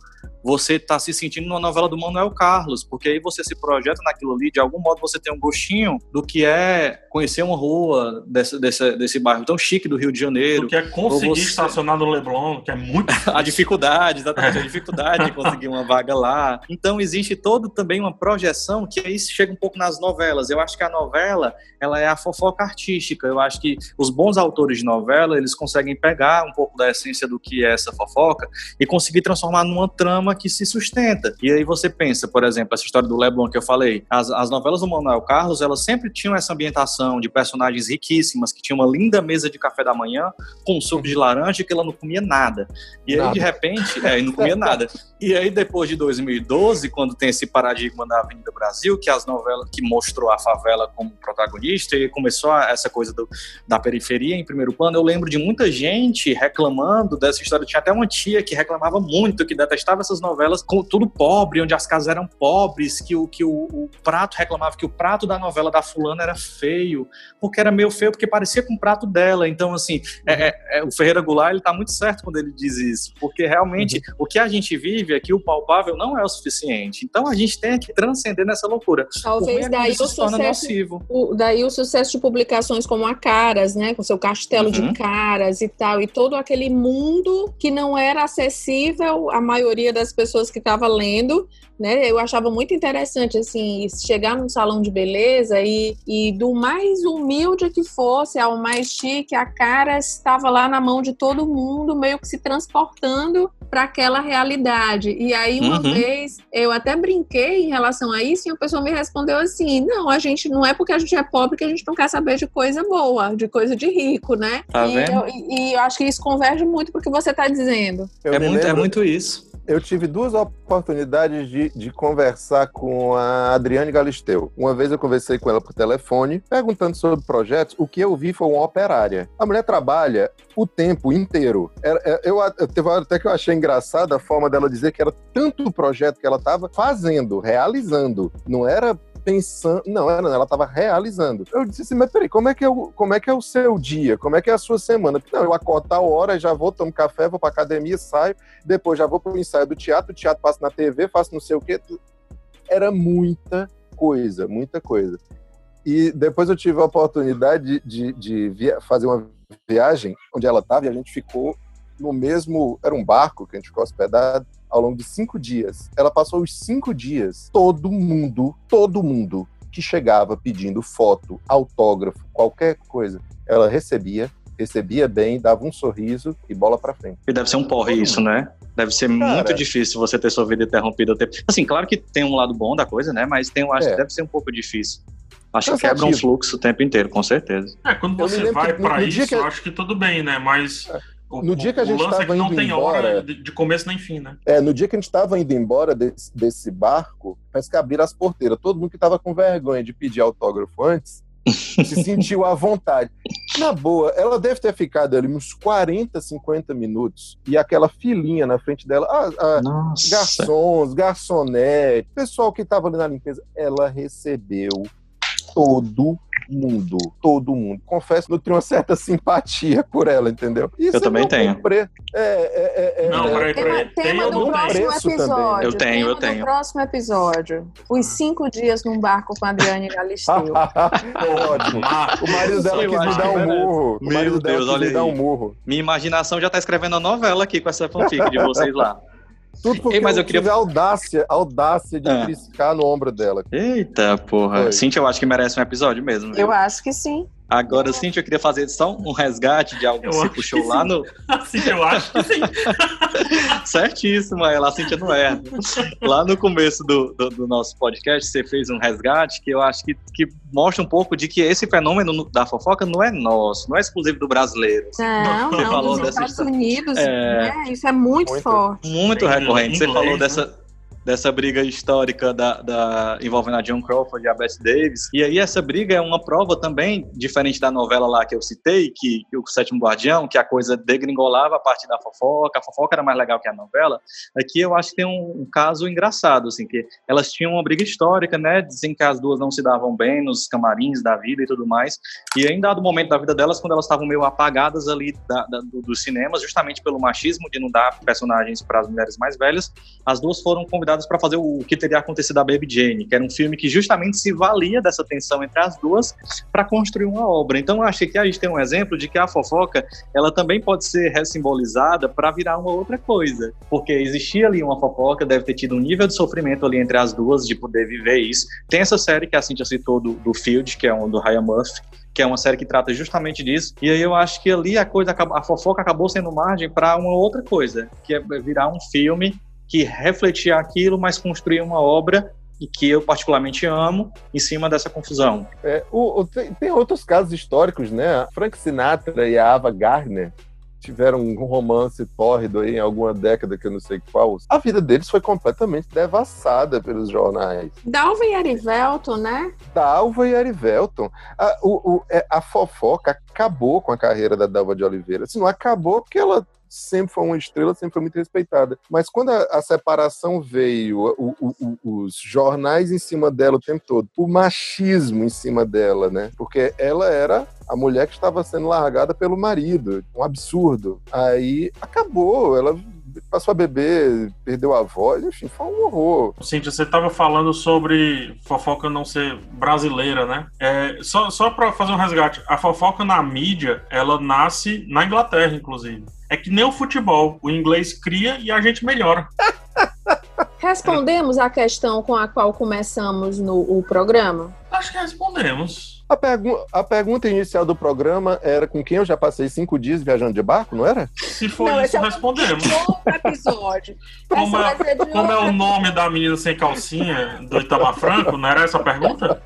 você está se sentindo numa novela do Manuel Carlos, porque aí você se projeta naquilo ali, de algum modo você tem um gostinho do que é conhecer uma rua desse, desse, desse bairro tão chique do Rio de Janeiro. Do que é conseguir você... estacionar no Leblon, que é muito A dificuldade, exatamente, a dificuldade de conseguir uma vaga lá. Então existe todo também uma projeção que aí chega um pouco nas novelas. Eu acho que a novela, ela é a fofoca artística. Eu acho que os bons autores de novela, eles conseguem pegar um pouco da essência do que é essa fofoca e conseguir transformar numa trama que se sustenta. E aí você pensa, por exemplo, essa história do Leblon que eu falei, as, as novelas do Manuel Carlos, elas sempre tinham essa ambientação de personagens riquíssimas, que tinha uma linda mesa de café da manhã com suco de laranja que ela não comia nada. E nada. aí, de repente, é, não comia nada. E aí, depois de 2012, quando tem esse paradigma da Avenida Brasil, que as novelas que mostrou a favela como protagonista e começou essa coisa do, da periferia em primeiro plano, eu lembro de muita gente reclamando dessa história. Tinha até uma tia que reclamava muito, que detestava essas novelas com tudo pobre, onde as casas eram pobres, que o, que o, o prato reclamava que o prato da novela da fulana era feio, porque era meio feio, porque parecia com o prato dela. Então, assim, é, é, é, o Ferreira Goulart, ele tá muito certo quando ele diz isso, porque realmente uhum. o que a gente vive aqui, o palpável, não é o suficiente. Então, a gente tem que transcender nessa loucura. Talvez daí o, sucesso, o, daí o sucesso de publicações como a Caras, né, com seu castelo uhum. de caras e tal, e todo aquele mundo que não era acessível à maioria das pessoas que estava lendo, né? Eu achava muito interessante, assim, chegar num salão de beleza e, e do mais humilde que fosse ao mais chique, a cara estava lá na mão de todo mundo, meio que se transportando para aquela realidade. E aí, uma uhum. vez, eu até brinquei em relação a isso e a pessoa me respondeu assim: não, a gente não é porque a gente é pobre que a gente não quer saber de coisa boa, de coisa de rico, né? Tá e, eu, e, eu acho que isso converge muito porque você está dizendo. É muito, é muito isso eu tive duas oportunidades de, de conversar com a Adriane Galisteu. Uma vez eu conversei com ela por telefone, perguntando sobre projetos. O que eu vi foi uma operária. A mulher trabalha o tempo inteiro. É, eu, eu, teve uma até que eu achei engraçada a forma dela dizer que era tanto o projeto que ela estava fazendo, realizando. Não era pensando. Não, ela, ela tava realizando. Eu disse assim, mas peraí, como é, que é o, como é que é o seu dia? Como é que é a sua semana? Não, eu acordo tal hora, já vou, tomo café, vou pra academia, saio, depois já vou pro ensaio do teatro, o teatro passo na TV, faço não sei o quê. Era muita coisa, muita coisa. E depois eu tive a oportunidade de, de, de fazer uma viagem onde ela estava e a gente ficou no mesmo. Era um barco que a gente ficou hospedado ao longo de cinco dias. Ela passou os cinco dias, todo mundo, todo mundo que chegava pedindo foto, autógrafo, qualquer coisa, ela recebia, recebia bem, dava um sorriso e bola para frente. E deve ser um porre isso, né? Deve ser Cara, muito difícil você ter sua vida interrompida. Assim, claro que tem um lado bom da coisa, né? Mas tem, eu acho é. que deve ser um pouco difícil. Acho que quebra um fluxo o tempo inteiro, com certeza. É, quando você vai para isso, que... eu acho que tudo bem, né? Mas é. O, no dia que a gente estava é indo embora, de, de, começo nem fim, né? É, no dia que a gente estava indo embora desse, desse barco, parece que abriram as porteiras. Todo mundo que estava com vergonha de pedir autógrafo antes se sentiu à vontade. Na boa, ela deve ter ficado ali uns 40, 50 minutos e aquela filinha na frente dela, ah, ah, garçons, garçonete, pessoal que estava ali na limpeza, ela recebeu todo mundo, todo mundo. Confesso, nutri uma certa simpatia por ela, entendeu? Isso eu também tenho. Pre... É, é, é, é, não, peraí, peraí. Tema, tema do próximo episódio. Também. Eu tenho, eu tenho. No próximo episódio. Os cinco dias num barco com a Adriane Galisteu. Ótimo. O marido dela quis me dar um murro. O marido dela Deus, quis me dar um murro. Minha imaginação já tá escrevendo a novela aqui com essa fanfic de vocês lá. Tudo porque Ei, mas eu, eu queria... tive a audácia, audácia de triscar no ombro dela. Eita, porra. Foi. Cintia, eu acho que merece um episódio mesmo. Eu acho que sim. Agora, Cintia, eu queria fazer só um resgate de algo que eu você puxou lá no. Cintia, eu acho que sim. Certíssimo, ela, a Cintia não é. Lá no começo do, do, do, nosso podcast, você fez um resgate que eu acho que, que mostra um pouco de que esse fenômeno da fofoca não é nosso, não é exclusivo do brasileiro. Não, você não, falou dos Estados história. Unidos, é... Né? isso é muito, muito forte. Muito recorrente. Você falou dessa dessa briga histórica da, da, envolvendo a John Crawford e a Bette Davis. E aí essa briga é uma prova também, diferente da novela lá que eu citei, que, que o Sétimo Guardião, que a coisa degringolava a partir da fofoca, a fofoca era mais legal que a novela. Aqui eu acho que tem um, um caso engraçado, assim, que elas tinham uma briga histórica, né, dizem que as duas não se davam bem nos camarins da vida e tudo mais, e em dado momento da vida delas, quando elas estavam meio apagadas ali da, da, do, dos cinemas, justamente pelo machismo de não dar personagens para as mulheres mais velhas, as duas foram convidadas para fazer o que teria acontecido a Baby Jane, que era um filme que justamente se valia dessa tensão entre as duas para construir uma obra. Então, eu achei que a gente tem um exemplo de que a fofoca ela também pode ser ressimbolizada para virar uma outra coisa, porque existia ali uma fofoca, deve ter tido um nível de sofrimento ali entre as duas de poder viver isso. Tem essa série que a Cintia citou do, do Field, que é um do Ryan Murphy, que é uma série que trata justamente disso. E aí eu acho que ali a coisa, a fofoca acabou sendo margem para uma outra coisa, que é virar um filme que refletia aquilo, mas construía uma obra e que eu particularmente amo em cima dessa confusão. É, o, o, tem, tem, outros casos históricos, né? Frank Sinatra e a Ava Gardner tiveram um romance tórrido aí em alguma década que eu não sei qual. A vida deles foi completamente devassada pelos jornais. Dalva e Arivelton, né? Dalva e Arivelton. A, o, o, é, a fofoca acabou com a carreira da Dalva de Oliveira. Assim, não acabou porque ela sempre foi uma estrela, sempre foi muito respeitada. Mas quando a, a separação veio, o, o, os jornais em cima dela o tempo todo, o machismo em cima dela, né? Porque ela era a mulher que estava sendo largada pelo marido, um absurdo. Aí acabou, ela passou a beber, perdeu a voz, enfim, foi um horror. Cíntia, você estava falando sobre fofoca não ser brasileira, né? É, só só para fazer um resgate, a fofoca na mídia, ela nasce na Inglaterra, inclusive. É que nem o futebol, o inglês cria e a gente melhora. Respondemos a questão com a qual começamos no o programa? Acho que respondemos. A, pergu a pergunta inicial do programa era com quem eu já passei cinco dias viajando de barco, não era? Se for não, isso, é respondemos. episódio. como, é, como é o nome da menina sem calcinha do Itamar Franco? Não era essa a pergunta?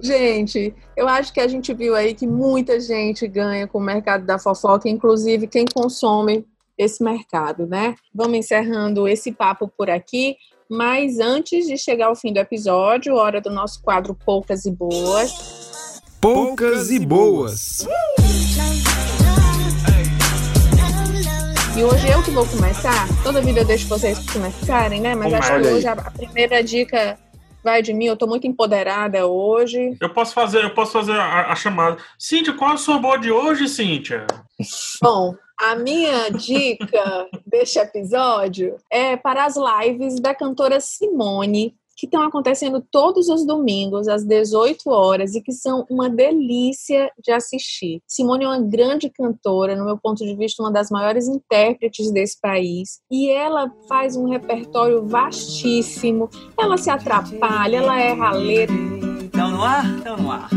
Gente, eu acho que a gente viu aí que muita gente ganha com o mercado da fofoca, inclusive quem consome esse mercado, né? Vamos encerrando esse papo por aqui. Mas antes de chegar ao fim do episódio, hora do nosso quadro Poucas e Boas. Poucas e Boas. E hoje eu que vou começar. Toda vida eu deixo vocês começarem, né? Mas acho que hoje a primeira dica vai de mim, eu tô muito empoderada hoje. Eu posso fazer, eu posso fazer a, a chamada. Cíntia, qual é a sua boa de hoje, Cíntia? Bom, a minha dica deste episódio é para as lives da cantora Simone, que estão acontecendo todos os domingos às 18 horas e que são uma delícia de assistir. Simone é uma grande cantora, no meu ponto de vista, uma das maiores intérpretes desse país, e ela faz um repertório vastíssimo. Ela se atrapalha, ela erra a letra. Então no ar, então no ar.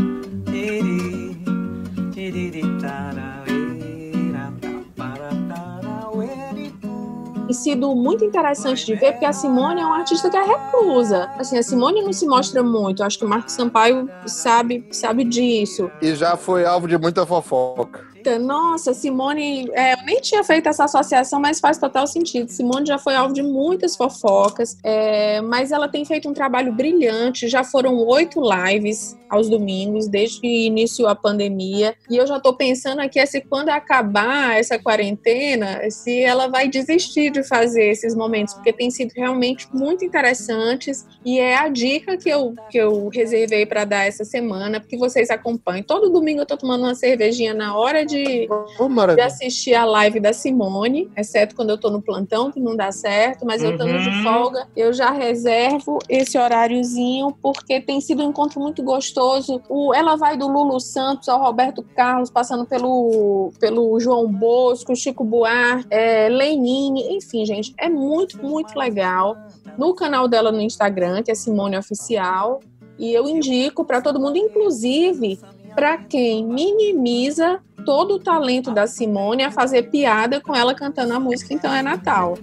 Sido muito interessante de ver, porque a Simone é uma artista que é reclusa. Assim, a Simone não se mostra muito. Acho que o Marcos Sampaio sabe, sabe disso. E já foi alvo de muita fofoca. Nossa, Simone, é, eu nem tinha feito essa associação, mas faz total sentido. Simone já foi alvo de muitas fofocas, é, mas ela tem feito um trabalho brilhante. Já foram oito lives aos domingos, desde que iniciou a pandemia. E eu já estou pensando aqui é se quando acabar essa quarentena, se ela vai desistir de fazer esses momentos, porque tem sido realmente muito interessantes. E é a dica que eu, que eu reservei para dar essa semana, porque vocês acompanhem. Todo domingo eu estou tomando uma cervejinha na hora de de, oh, de assistir a live da Simone, exceto quando eu tô no plantão, que não dá certo, mas eu estando de Uhum. folga, eu já reservo esse horáriozinho, porque tem sido um encontro muito gostoso. O, ela vai do Lulu Santos ao Roberto Carlos, passando pelo, pelo João Bosco, Chico Buarque, é, Lenine, enfim, gente, é muito, muito legal. No canal dela no Instagram, que é Simone Oficial, e eu indico para todo mundo, inclusive para quem minimiza todo o talento da Simone a fazer piada com ela cantando a música Então é Natal.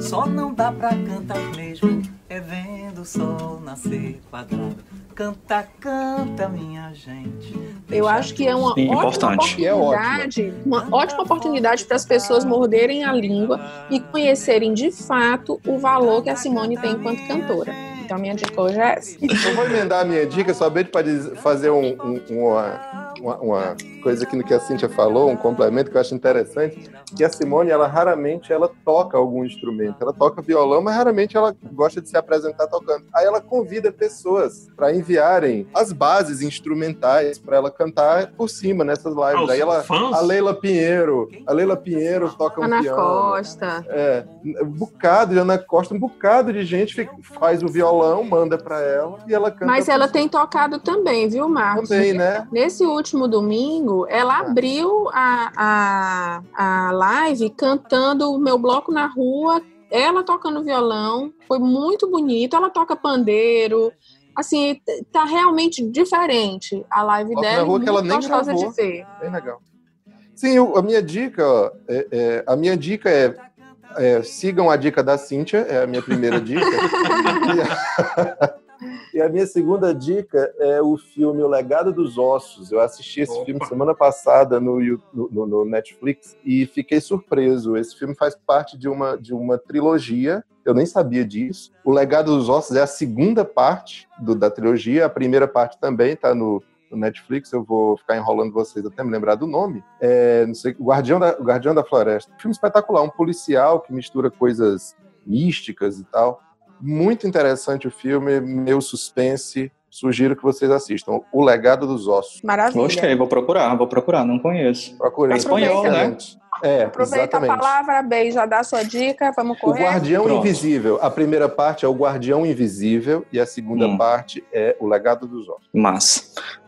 Só não dá pra cantar mesmo, é vendo o sol nascer quadrado. Canta, canta, minha gente. Eu acho que é uma Sim, ótima importante. E é oportunidade, uma ótima oportunidade para as pessoas morderem a língua e conhecerem de fato o valor que a Simone tem enquanto cantora. Então, minha dica hoje é essa. Eu vou emendar a minha dica somente para fazer um- um- uma, uma, uma coisa aqui no que a Cíntia falou, um complemento que eu acho interessante, que a Simone, ela raramente ela toca algum instrumento. Ela toca violão, mas raramente ela gosta de se apresentar tocando. Aí ela convida pessoas para enviarem as bases instrumentais para ela cantar por cima nessas lives. Ah, Aí ela, a Leila Pinheiro, a Leila Pinheiro toca um Ana piano. Costa. É, um bocado de Ana Costa, um bocado de gente faz o violão, manda pra ela e ela canta. Mas ela tem tocado também, viu, Marcos? também, né? Nesse último domingo, ela abriu a, a, a live cantando o meu bloco na rua, ela tocando violão, foi muito bonito. Ela toca pandeiro, assim, tá realmente diferente a live na dela. e rua que ela nem gravou. de ver. Bem legal. Sim, eu- a minha dica, é- é, a minha dica é, é, sigam a dica da Cíntia, é a minha primeira dica. e, a, e a minha segunda dica é o filme O Legado dos Ossos. Eu assisti esse Opa. filme semana passada no, no- no Netflix e fiquei surpreso. Esse filme faz parte de uma, de uma trilogia. Eu nem sabia disso. O Legado dos Ossos é a segunda parte do- da trilogia. A primeira parte também está no, no Netflix, eu vou ficar enrolando vocês até me lembrar do nome. É, não sei, o Guardião, da, o Guardião da Floresta. Filme espetacular, um policial que mistura coisas místicas e tal. Muito interessante o filme, meu suspense. Sugiro que vocês assistam. O Legado dos Ossos. Maravilha. Gostei, vou procurar, vou procurar, não conheço. Procurem. É espanhol, né? É, Aproveita exatamente. a palavra, Bey, já dá a sua dica, vamos O correr. Guardião Pronto. Invisível. A primeira parte é o Guardião Invisível e a segunda Hum. parte é o Legado dos Ossos. Massa.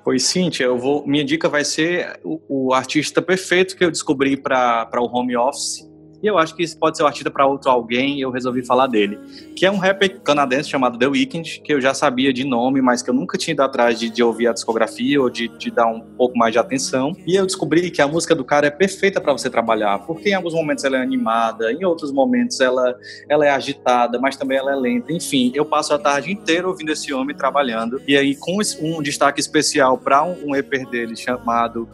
Pois, Cíntia, eu vou, minha dica vai ser o, o artista perfeito que eu descobri para o home office. E eu acho que isso pode ser o artista para outro alguém, eu resolvi falar dele. Que é um rapper canadense chamado The Weeknd, que eu já sabia de nome, mas que eu nunca tinha ido atrás de, de ouvir a discografia ou de, de dar um pouco mais de atenção. E eu descobri que a música do cara é perfeita para você trabalhar, porque em alguns momentos ela é animada, em outros momentos ela, ela é agitada, mas também ela é lenta. Enfim, eu passo a tarde inteira ouvindo esse homem trabalhando. E aí, com um destaque especial para um, um EP dele chamado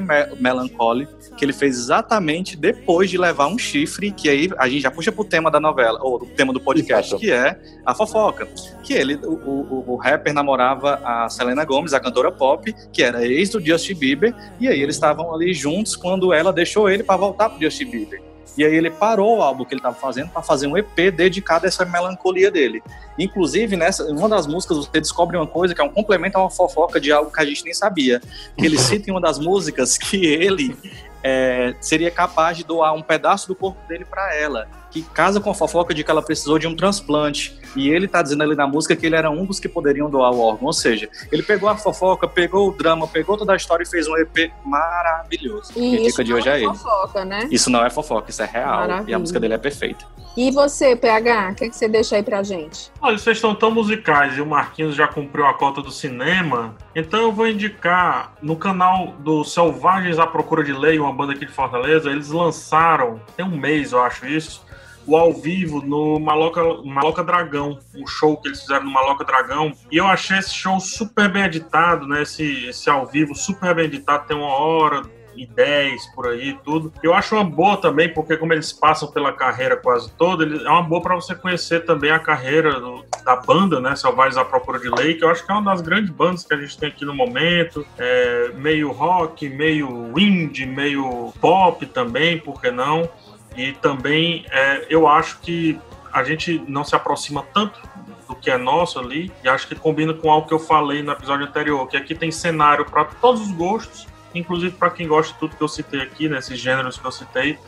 Me- Melancholy, que ele fez exatamente depois de levar um chifre, que aí a gente já puxa pro tema da novela, ou do tema do podcast, Exato. que é a fofoca. Que ele, o, o, o rapper namorava a Selena Gomez, a cantora pop, que era ex do Justin Bieber, e aí eles estavam ali juntos quando ela deixou ele para voltar pro Justin Bieber. E aí ele parou o álbum que ele estava fazendo para fazer um EP dedicado a essa melancolia dele. Inclusive, nessa uma das músicas você descobre uma coisa que é um complemento a uma fofoca de algo que a gente nem sabia. Ele cita em uma das músicas que ele é, seria capaz de doar um pedaço do corpo dele para ela, que casa com a fofoca de que ela precisou de um transplante. E ele tá dizendo ali na música que ele era um dos que poderiam doar o órgão. Ou seja, ele pegou a fofoca, pegou o drama, pegou toda a história e fez um EP maravilhoso. E Quem fica de hoje não é ele. fofoca, né? Isso não é fofoca, isso é real. Maravilha. E a música dele é perfeita. E você, PH, o que, que você deixa aí pra gente? Olha, vocês estão tão musicais e o Marquinhos já cumpriu a cota do cinema, então eu vou indicar no canal do Selvagens à Procura de Lei, uma banda aqui de Fortaleza, eles lançaram, tem um mês eu acho isso, o ao vivo no Maloca, Maloca Dragão, o show que eles fizeram no Maloca Dragão, e eu achei esse show super bem editado, né, esse, esse ao vivo super bem editado, tem uma hora, e 10 por aí tudo. Eu acho uma boa também, porque como eles passam pela carreira quase toda, ele- é uma boa para você conhecer também a carreira do- da banda, né? Selvagens à Procura de Lei, que eu acho que é uma das grandes bandas que a gente tem aqui no momento. É, meio rock, meio indie, meio pop também, por que não? E também é, eu acho que a gente não se aproxima tanto do que é nosso ali, e acho que combina com algo que eu falei no episódio anterior, que aqui tem cenário para todos os gostos, inclusive para quem gosta de tudo que eu citei aqui, nesses gêneros que eu citei.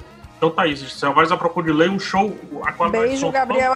Então tá isso, Selvagens à Procura de Lei, um show, a qualidade Beijo, som Gabriel.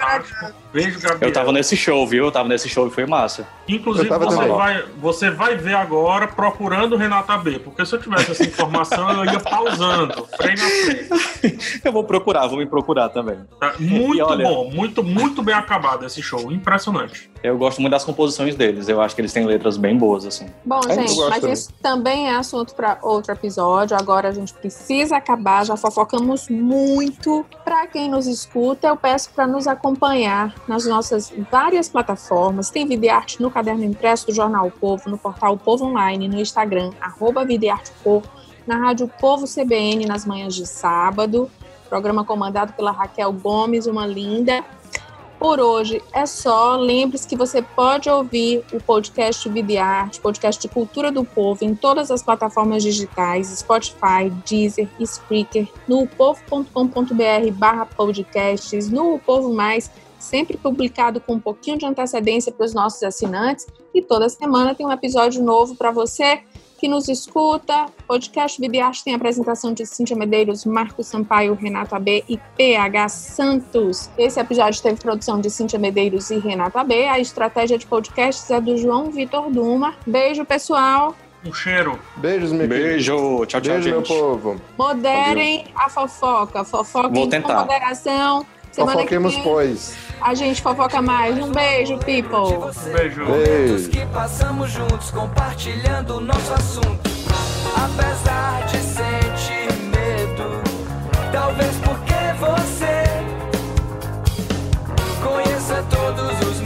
Beijo, Gabriel. Eu tava nesse show, viu? Eu tava nesse show e foi massa. Inclusive, você também. vai, você vai ver agora procurando Renata B, porque se eu tivesse essa informação, eu ia pausando, freio na frente. Eu vou procurar, vou me procurar também. Tá? Muito olha- bom, muito, muito bem acabado esse show, impressionante. Eu gosto muito das composições deles. Eu acho que eles têm letras bem boas, assim. Bom, É, gente, mas também. isso também é assunto para outro episódio. Agora a gente precisa acabar, já fofocamos muito. Para quem nos escuta, eu peço para nos acompanhar nas nossas várias plataformas. Tem videoarte no caderno impresso do Jornal O Povo, no portal O Povo Online, no Instagram, arroba Povo, na Rádio Povo CBN nas manhãs de sábado. Programa comandado pela Raquel Gomes, uma linda. Por hoje é só. Lembre-se que você pode ouvir o podcast Videarte, podcast de cultura do povo, em todas as plataformas digitais, Spotify, Deezer, Spreaker, no povo.com.br barra podcasts, no Povo Mais, sempre publicado com um pouquinho de antecedência para os nossos assinantes. E toda semana tem um episódio novo para você que nos escuta. Podcast Videarte tem a apresentação de Cíntia Medeiros, Marcos Sampaio, Renato AB e PH Santos. Esse episódio teve produção de Cíntia Medeiros e Renato AB. A estratégia de podcasts é do João Vitor Duma. Beijo, pessoal. Um cheiro. Beijos, meu querido. Beijo, tchau, tchau, Beijo, meu gente. povo. Moderem a fofoca. Fofoca Vou com tentar. moderação. Semana Fofoquemos, que vem, pois. A gente fofoca mais. Um beijo, people. Um beijo. beijo. que passamos juntos, compartilhando o nosso assunto. Apesar de sentir medo, talvez porque você conheça todos os